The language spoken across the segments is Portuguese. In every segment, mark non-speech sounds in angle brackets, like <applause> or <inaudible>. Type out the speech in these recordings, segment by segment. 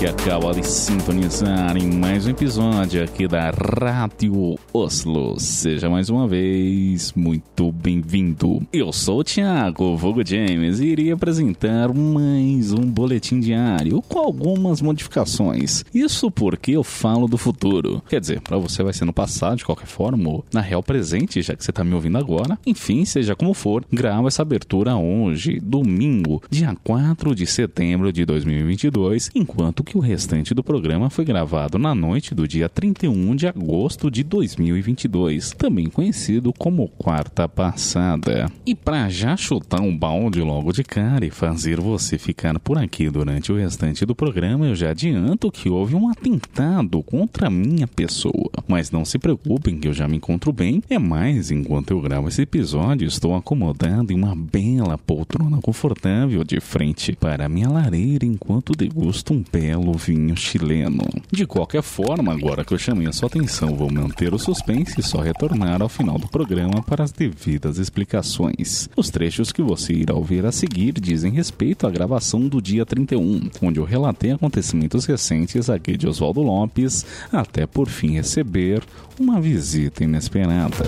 Que acaba de sintonizar em mais um episódio aqui da Rádio Oslo. Seja mais uma vez muito bem-vindo. Eu sou o Thiago Vogo James e iria apresentar mais um boletim diário com algumas modificações. Isso porque eu falo do futuro. Quer dizer, para você vai ser no passado de qualquer forma, ou na real presente, já que você tá me ouvindo agora. Enfim, seja como for, gravo essa abertura hoje, domingo, dia 4 de setembro de 2022, enquanto enquanto que o restante do programa foi gravado na noite do dia 31 de agosto de 2022, também conhecido como quarta passada. E para já chutar um balde logo de cara e fazer você ficar por aqui durante o restante do programa, eu já adianto que houve um atentado contra a minha pessoa. Mas não se preocupem que eu já me encontro bem, é mais enquanto eu gravo esse episódio, estou acomodado em uma bela poltrona confortável de frente para minha lareira enquanto degusto um belo vinho chileno. De qualquer forma, agora que eu chamei a sua atenção, vou manter o suspense e só retornar ao final do programa para as devidas explicações. Os trechos que você irá ouvir a seguir dizem respeito à gravação do dia 31, onde eu relatei acontecimentos recentes aqui de Oswaldo Lopes, até por fim receber uma visita inesperada.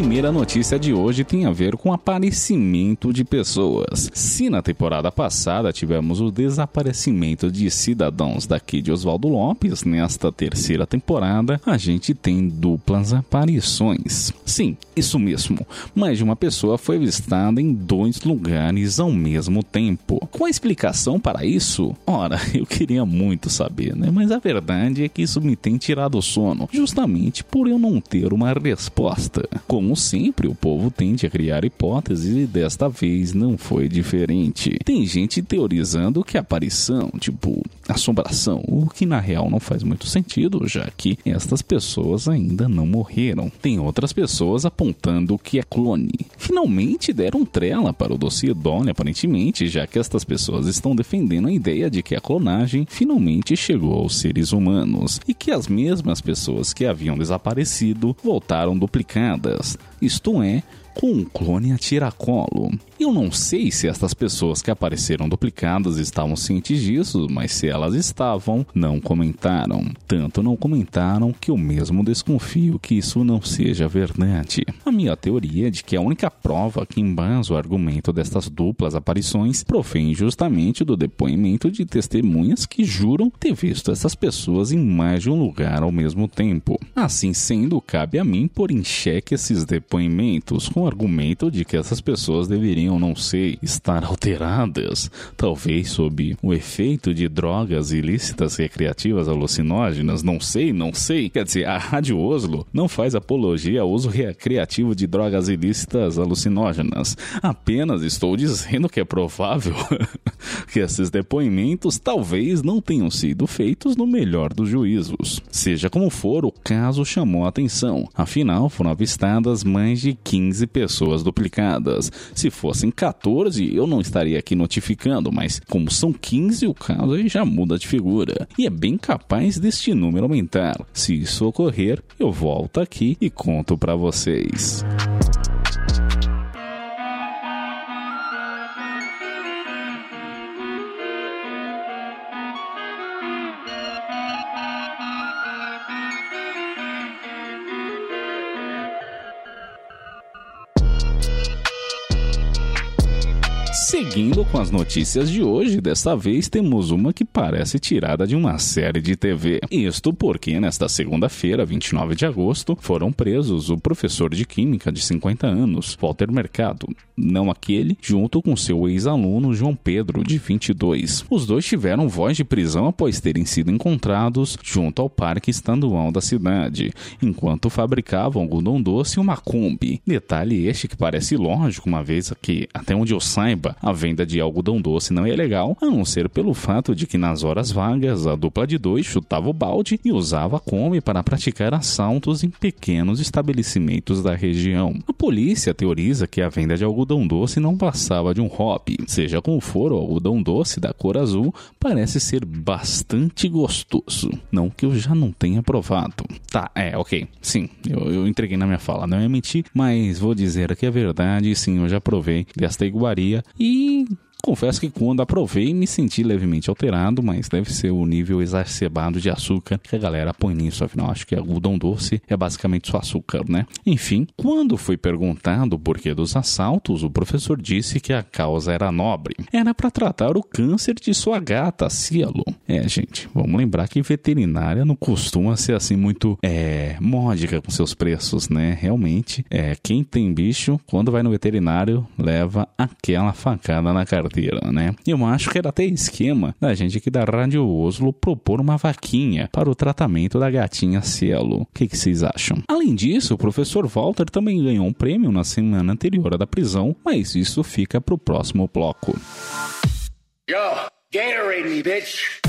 Primeira notícia de hoje tem a ver com aparecimento de pessoas. Se na temporada passada tivemos o desaparecimento de cidadãos daqui de Oswaldo Lopes, nesta terceira temporada a gente tem duplas aparições. Sim, isso mesmo. Mais de uma pessoa foi avistada em dois lugares ao mesmo tempo. Com a explicação para isso? Ora, <laughs> eu queria muito saber, né? Mas a verdade é que isso me tem tirado o sono, justamente por eu não ter uma resposta. Como sempre, o povo tende a criar hipóteses e desta vez não foi diferente. Tem gente teorizando que a aparição, tipo assombração, o que na real não faz muito sentido, já que estas pessoas ainda não morreram. Tem outras pessoas apontando que é clone. Finalmente deram trela para o dossiê Dolly, aparentemente, já que estas pessoas estão defendendo a ideia de que a clonagem finalmente chegou aos seres humanos e que as mesmas pessoas que haviam desaparecido voltaram duplicadas isto é, com um clone a tiracolo. Eu não sei se estas pessoas que apareceram duplicadas estavam cientes disso, mas se elas estavam, não comentaram. Tanto não comentaram que eu mesmo desconfio que isso não seja verdade. A minha teoria é de que a única prova que embasa o argumento destas duplas aparições provém justamente do depoimento de testemunhas que juram ter visto essas pessoas em mais de um lugar ao mesmo tempo. Assim sendo, cabe a mim pôr em xeque esses depoimentos com argumento de que essas pessoas deveriam não sei, estar alteradas, talvez sob o efeito de drogas ilícitas recreativas alucinógenas, não sei, não sei. Quer dizer, a Rádio Oslo não faz apologia ao uso recreativo de drogas ilícitas alucinógenas. Apenas estou dizendo que é provável <laughs> que esses depoimentos talvez não tenham sido feitos no melhor dos juízos. Seja como for, o caso chamou a atenção. Afinal, foram avistadas mais de 15 pessoas duplicadas. Se fosse fossem 14, eu não estaria aqui notificando, mas como são 15, o caso aí já muda de figura. E é bem capaz deste número aumentar. Se isso ocorrer, eu volto aqui e conto para vocês. As notícias de hoje, desta vez temos uma que parece tirada de uma série de TV. Isto porque nesta segunda-feira, 29 de agosto, foram presos o professor de química de 50 anos, Walter Mercado, não aquele, junto com seu ex-aluno João Pedro, de 22. Os dois tiveram voz de prisão após terem sido encontrados junto ao parque estadual da cidade, enquanto fabricavam algodão doce e uma Kombi. Detalhe este que parece lógico, uma vez que, até onde eu saiba, a venda de algodão doce não é legal, a não ser pelo fato de que nas horas vagas a dupla de dois chutava o balde e usava a Kombi para praticar assaltos em pequenos estabelecimentos da região. A polícia teoriza que a venda de algodão doce não passava de um hobby. Seja como for, o algodão doce da cor azul parece ser bastante gostoso. Não que eu já não tenha provado. Tá, é, ok. Sim, eu, eu entreguei na minha fala, não é mentir, mas vou dizer que é verdade, sim, eu já provei desta iguaria e Confesso que quando aprovei me senti levemente alterado, mas deve ser o nível exacerbado de açúcar que a galera põe nisso, afinal acho que algodão doce é basicamente só açúcar, né? Enfim, quando foi perguntado o porquê dos assaltos, o professor disse que a causa era nobre. Era para tratar o câncer de sua gata, Cielo. É, gente, vamos lembrar que veterinária não costuma ser assim muito é, módica com seus preços, né? Realmente, é, quem tem bicho, quando vai no veterinário, leva aquela facada na carteira né? Eu acho que era até esquema da gente aqui da Rádio Oslo propor uma vaquinha para o tratamento da gatinha Cielo. O que, que vocês acham? Além disso, o professor Walter também ganhou um prêmio na semana anterior da prisão, mas isso fica para o próximo bloco. Yo, Gatorade me, bitch!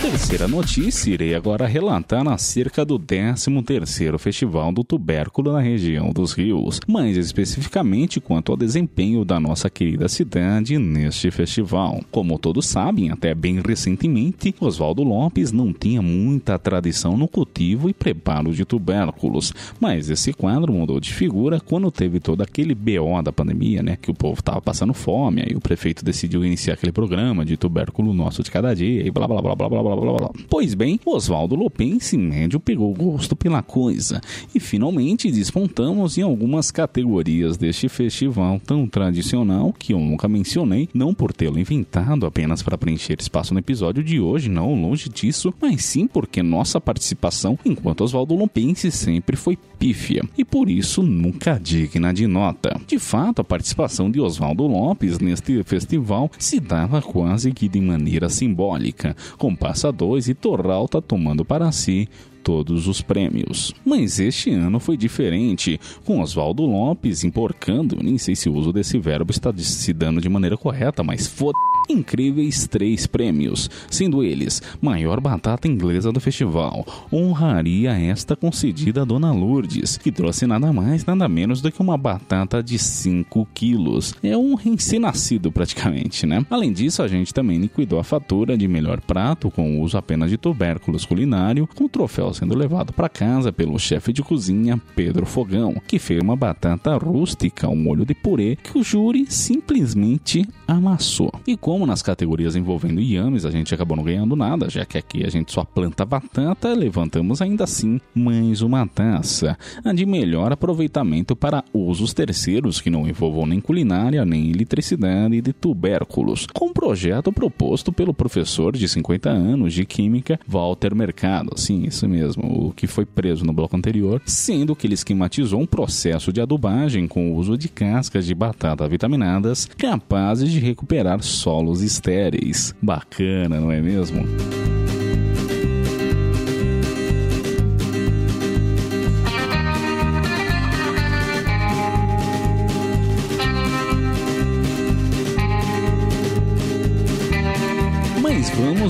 Terceira notícia, irei agora relatar acerca do 13º Festival do Tubérculo na região dos rios, mais especificamente quanto ao desempenho da nossa querida cidade neste festival. Como todos sabem, até bem recentemente, Oswaldo Lopes não tinha muita tradição no cultivo e preparo de tubérculos, mas esse quadro mudou de figura quando teve todo aquele BO da pandemia, né, que o povo estava passando fome, aí o prefeito decidiu iniciar aquele programa de tubérculo nosso de cada dia e blá blá blá blá blá blá blá blá. Pois bem, Oswaldo Lopense médio pegou gosto pela coisa e finalmente despontamos em algumas categorias deste festival tão tradicional que eu nunca mencionei, não por tê-lo inventado apenas para preencher espaço no episódio de hoje, não longe disso, mas sim porque nossa participação enquanto Oswaldo Lopense sempre foi pífia e por isso nunca digna de nota. De fato, a participação de Oswaldo Lopes neste festival se dava quase que de maneira simbólica, com com Passa 2 e Torralta tomando para si todos os prêmios. Mas este ano foi diferente, com Oswaldo Lopes emporcando, nem sei se o uso desse verbo está se dando de maneira correta, mas foda incríveis três prêmios, sendo eles maior batata inglesa do festival, honraria esta concedida a Dona Lourdes, que trouxe nada mais nada menos do que uma batata de 5 quilos. É um recém-nascido praticamente, né? Além disso, a gente também liquidou a fatura de melhor prato com uso apenas de tubérculos culinário, com o troféu sendo levado para casa pelo chefe de cozinha Pedro Fogão, que fez uma batata rústica ao molho de purê que o júri simplesmente amassou. E como nas categorias envolvendo yames a gente acabou não ganhando nada, já que aqui a gente só planta batata, levantamos ainda assim mais uma taça, a de melhor aproveitamento para usos terceiros que não envolvam nem culinária nem eletricidade de tubérculos, com um projeto proposto pelo professor de 50 anos de química Walter Mercado, sim, isso mesmo, o que foi preso no bloco anterior, sendo que ele esquematizou um processo de adubagem com o uso de cascas de batata vitaminadas capazes de recuperar solos estéreis. Bacana, não é mesmo?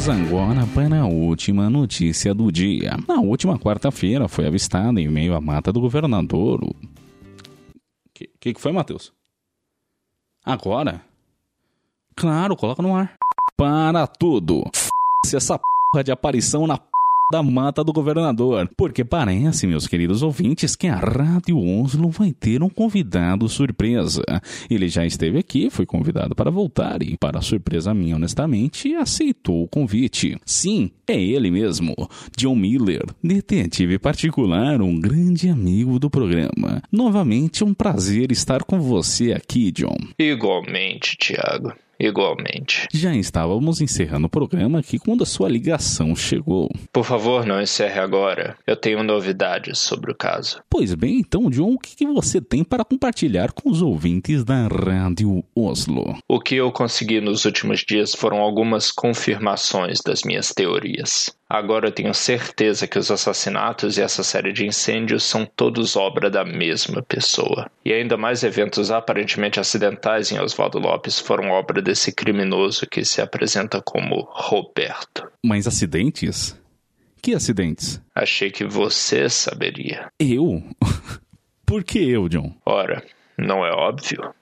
Vamos agora para a última notícia do dia. Na última quarta-feira foi avistada em meio à mata do governador. O que, que, que foi, Matheus? Agora? Claro, coloca no ar. Para tudo. Se essa porra de aparição na da mata do governador. Porque parece, meus queridos ouvintes, que a Rádio Oslo vai ter um convidado surpresa. Ele já esteve aqui, foi convidado para voltar e, para surpresa minha, honestamente, aceitou o convite. Sim, é ele mesmo, John Miller, detetive particular, um grande amigo do programa. Novamente, um prazer estar com você aqui, John. Igualmente, Tiago. Igualmente. Já estávamos encerrando o programa aqui quando a sua ligação chegou. Por favor, não encerre agora. Eu tenho novidades sobre o caso. Pois bem, então, John, o que você tem para compartilhar com os ouvintes da Rádio Oslo? O que eu consegui nos últimos dias foram algumas confirmações das minhas teorias. Agora eu tenho certeza que os assassinatos e essa série de incêndios são todos obra da mesma pessoa. E ainda mais eventos aparentemente acidentais em Oswaldo Lopes foram obra desse criminoso que se apresenta como Roberto. Mas acidentes? Que acidentes? Achei que você saberia. Eu? <laughs> Por que eu, John? Ora, não é óbvio?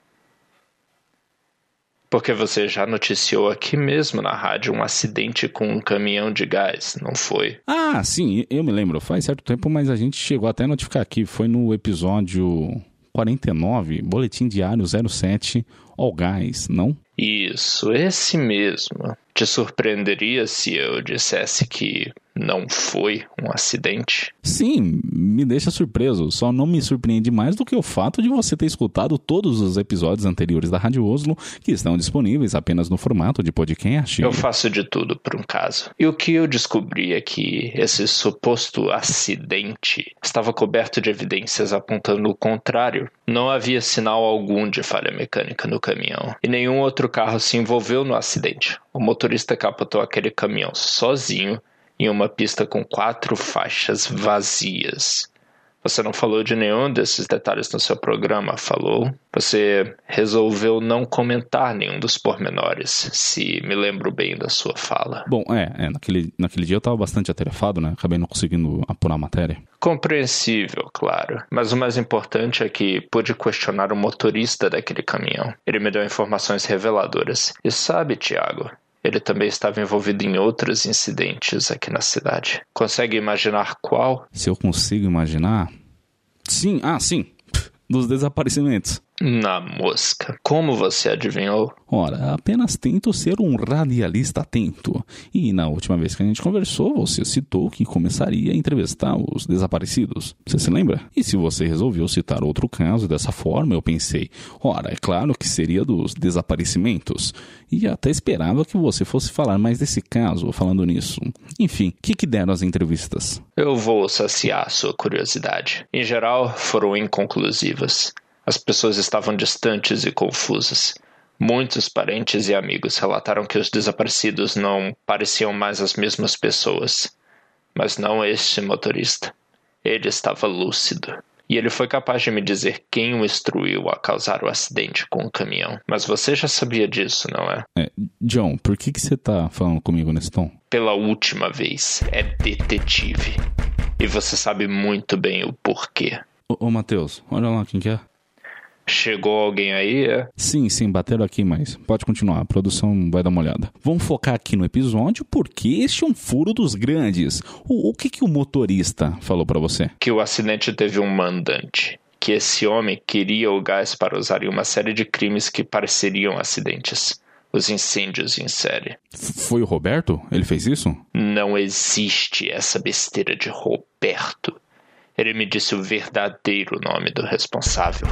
Porque você já noticiou aqui mesmo na rádio um acidente com um caminhão de gás, não foi? Ah, sim, eu me lembro. Faz certo tempo, mas a gente chegou até a notificar aqui. Foi no episódio 49, Boletim Diário 07, All Gás, não? Isso, esse mesmo. Te surpreenderia se eu dissesse que não foi um acidente? Sim, me deixa surpreso. Só não me surpreende mais do que o fato de você ter escutado todos os episódios anteriores da Rádio Oslo, que estão disponíveis apenas no formato de podcast. Eu faço de tudo por um caso. E o que eu descobri é que esse suposto acidente estava coberto de evidências apontando o contrário. Não havia sinal algum de falha mecânica no caminhão, e nenhum outro carro se envolveu no acidente. O motorista capotou aquele caminhão sozinho em uma pista com quatro faixas vazias. Você não falou de nenhum desses detalhes no seu programa, falou? Você resolveu não comentar nenhum dos pormenores, se me lembro bem da sua fala. Bom, é, é naquele, naquele dia eu estava bastante atarefado, né? Acabei não conseguindo apurar a matéria. Compreensível, claro. Mas o mais importante é que pude questionar o motorista daquele caminhão. Ele me deu informações reveladoras. E sabe, Tiago, ele também estava envolvido em outros incidentes aqui na cidade. Consegue imaginar qual? Se eu consigo imaginar? Sim, ah, sim. Dos desaparecimentos. Na mosca. Como você adivinhou? Ora, apenas tento ser um radialista atento. E na última vez que a gente conversou, você citou que começaria a entrevistar os desaparecidos. Você se lembra? E se você resolveu citar outro caso dessa forma, eu pensei, ora, é claro que seria dos desaparecimentos. E até esperava que você fosse falar mais desse caso, falando nisso. Enfim, o que, que deram as entrevistas? Eu vou saciar sua curiosidade. Em geral, foram inconclusivas. As pessoas estavam distantes e confusas. Muitos parentes e amigos relataram que os desaparecidos não pareciam mais as mesmas pessoas. Mas não este motorista. Ele estava lúcido. E ele foi capaz de me dizer quem o instruiu a causar o acidente com o caminhão. Mas você já sabia disso, não é? é John, por que, que você tá falando comigo nesse tom? Pela última vez. É detetive. E você sabe muito bem o porquê. Ô, ô Matheus, olha lá quem que é. Chegou alguém aí, é? Sim, sim, bateram aqui, mas pode continuar. A produção vai dar uma olhada. Vamos focar aqui no episódio, porque este é um furo dos grandes. O, o que, que o motorista falou para você? Que o acidente teve um mandante. Que esse homem queria o gás para usar em uma série de crimes que pareceriam acidentes os incêndios em série. Foi o Roberto? Ele fez isso? Não existe essa besteira de Roberto. Ele me disse o verdadeiro nome do responsável.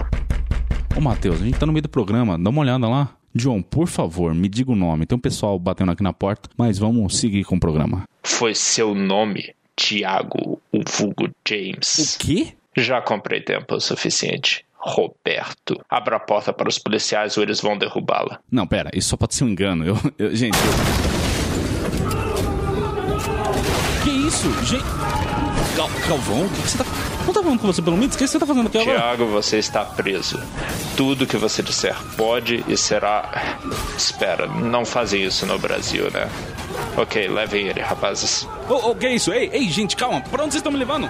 Ô, Matheus, a gente tá no meio do programa, dá uma olhada lá. John, por favor, me diga o nome. Tem um pessoal batendo aqui na porta, mas vamos seguir com o programa. Foi seu nome, Tiago, o vulgo James. O quê? Já comprei tempo o suficiente. Roberto. Abra a porta para os policiais ou eles vão derrubá-la. Não, pera, isso só pode ser um engano. Eu, eu gente, eu... Que isso? Gente... Gal Galvão, o que, você tá... Não tá falando com você pelo menos? O que você tá fazendo aqui agora? Tiago, você está preso. Tudo que você disser pode e será... Espera, não fazem isso no Brasil, né? Ok, levem ele, rapazes. Ô, oh, oh, que é isso? Ei, ei, gente, calma. Pra onde vocês estão me levando?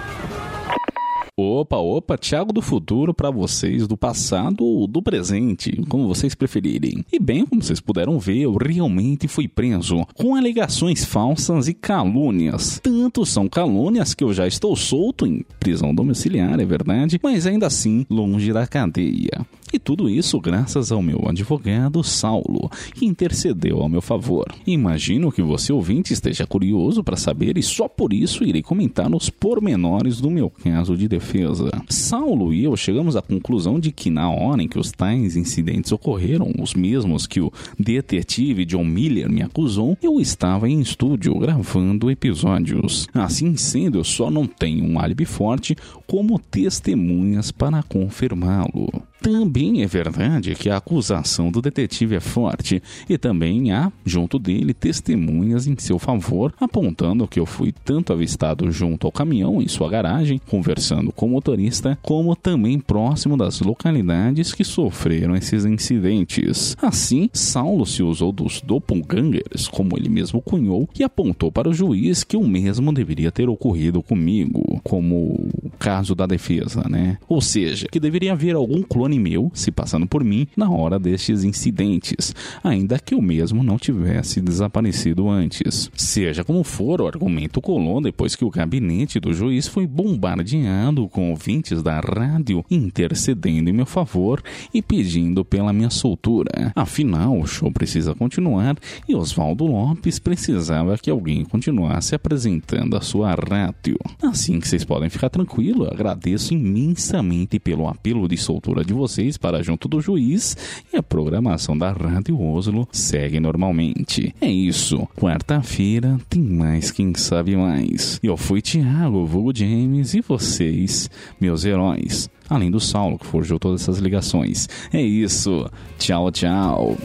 Opa, opa, Thiago do futuro para vocês do passado ou do presente, como vocês preferirem. E bem, como vocês puderam ver, eu realmente fui preso com alegações falsas e calúnias. Tanto são calúnias que eu já estou solto em prisão domiciliar, é verdade, mas ainda assim longe da cadeia. E tudo isso graças ao meu advogado Saulo, que intercedeu ao meu favor. Imagino que você ouvinte esteja curioso para saber e só por isso irei comentar os pormenores do meu caso de defesa. Saulo e eu chegamos à conclusão de que na hora em que os tais incidentes ocorreram, os mesmos que o detetive John Miller me acusou, eu estava em estúdio gravando episódios. Assim sendo, eu só não tenho um álibi forte como testemunhas para confirmá-lo. Também é verdade que a acusação do detetive é forte e também há, junto dele, testemunhas em seu favor, apontando que eu fui tanto avistado junto ao caminhão em sua garagem, conversando com o motorista, como também próximo das localidades que sofreram esses incidentes. Assim, Saulo se usou dos doppelgangers, como ele mesmo cunhou, e apontou para o juiz que o mesmo deveria ter ocorrido comigo, como o caso da defesa, né? Ou seja, que deveria haver algum clone clone meu se passando por mim na hora destes incidentes, ainda que eu mesmo não tivesse desaparecido antes. Seja como for, o argumento colou depois que o gabinete do juiz foi bombardeado com ouvintes da rádio intercedendo em meu favor e pedindo pela minha soltura. Afinal, o show precisa continuar e Oswaldo Lopes precisava que alguém continuasse apresentando a sua rádio. Assim que vocês podem ficar tranquilos, agradeço imensamente pelo apelo de soltura de vocês para junto do juiz e a programação da Rádio Oslo segue normalmente. É isso. Quarta-feira tem mais Quem Sabe Mais. Eu fui Thiago, vulgo James e vocês, meus heróis. Além do Saulo, que forjou todas essas ligações. É isso. Tchau, tchau.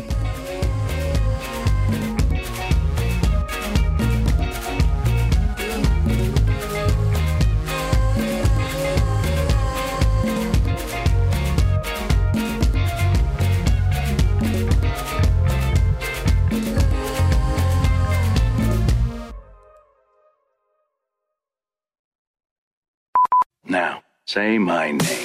Say my name.